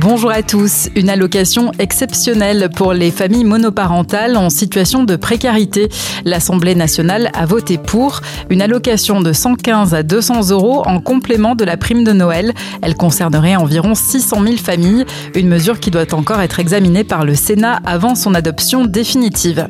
Bonjour à tous. Une allocation exceptionnelle pour les familles monoparentales en situation de précarité. L'Assemblée nationale a voté pour une allocation de 115 à 200 euros en complément de la prime de Noël. Elle concernerait environ 600 000 familles, une mesure qui doit encore être examinée par le Sénat avant son adoption définitive.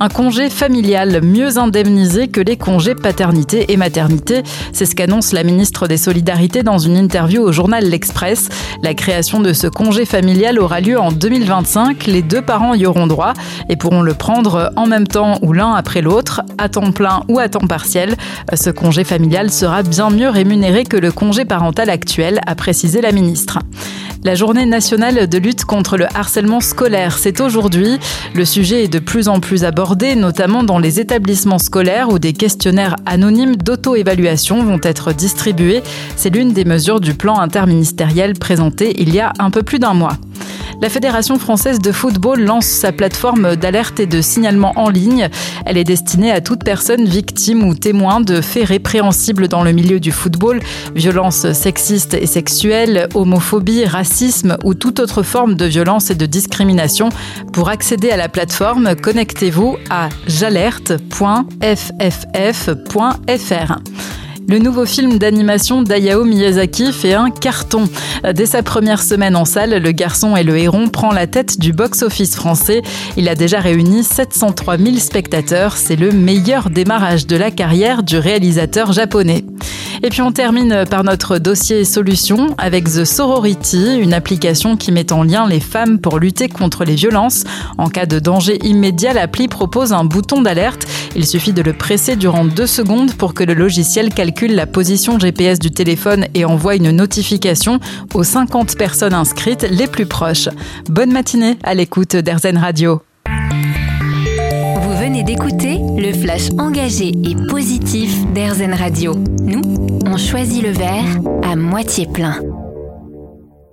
Un congé familial mieux indemnisé que les congés paternité et maternité, c'est ce qu'annonce la ministre des Solidarités dans une interview au journal L'Express. La création de ce congé familial aura lieu en 2025. Les deux parents y auront droit et pourront le prendre en même temps ou l'un après l'autre, à temps plein ou à temps partiel. Ce congé familial sera bien mieux rémunéré que le congé parental actuel, a précisé la ministre. La journée nationale de lutte contre le harcèlement scolaire, c'est aujourd'hui. Le sujet est de plus en plus abordé, notamment dans les établissements scolaires où des questionnaires anonymes d'auto-évaluation vont être distribués. C'est l'une des mesures du plan interministériel présenté il y a un peu plus d'un mois. La Fédération française de football lance sa plateforme d'alerte et de signalement en ligne. Elle est destinée à toute personne victime ou témoin de faits répréhensibles dans le milieu du football, violences sexistes et sexuelles, homophobie, racisme ou toute autre forme de violence et de discrimination. Pour accéder à la plateforme, connectez-vous à jalerte.fff.fr. Le nouveau film d'animation d'Ayao Miyazaki fait un carton. Dès sa première semaine en salle, Le Garçon et le Héron prend la tête du box-office français. Il a déjà réuni 703 000 spectateurs. C'est le meilleur démarrage de la carrière du réalisateur japonais. Et puis on termine par notre dossier solution avec The Sorority, une application qui met en lien les femmes pour lutter contre les violences. En cas de danger immédiat, l'appli propose un bouton d'alerte. Il suffit de le presser durant deux secondes pour que le logiciel calcule la position GPS du téléphone et envoie une notification aux 50 personnes inscrites les plus proches. Bonne matinée à l'écoute d'Airzen Radio. Vous venez d'écouter le flash engagé et positif d'Airzen Radio. Nous, on choisit le verre à moitié plein.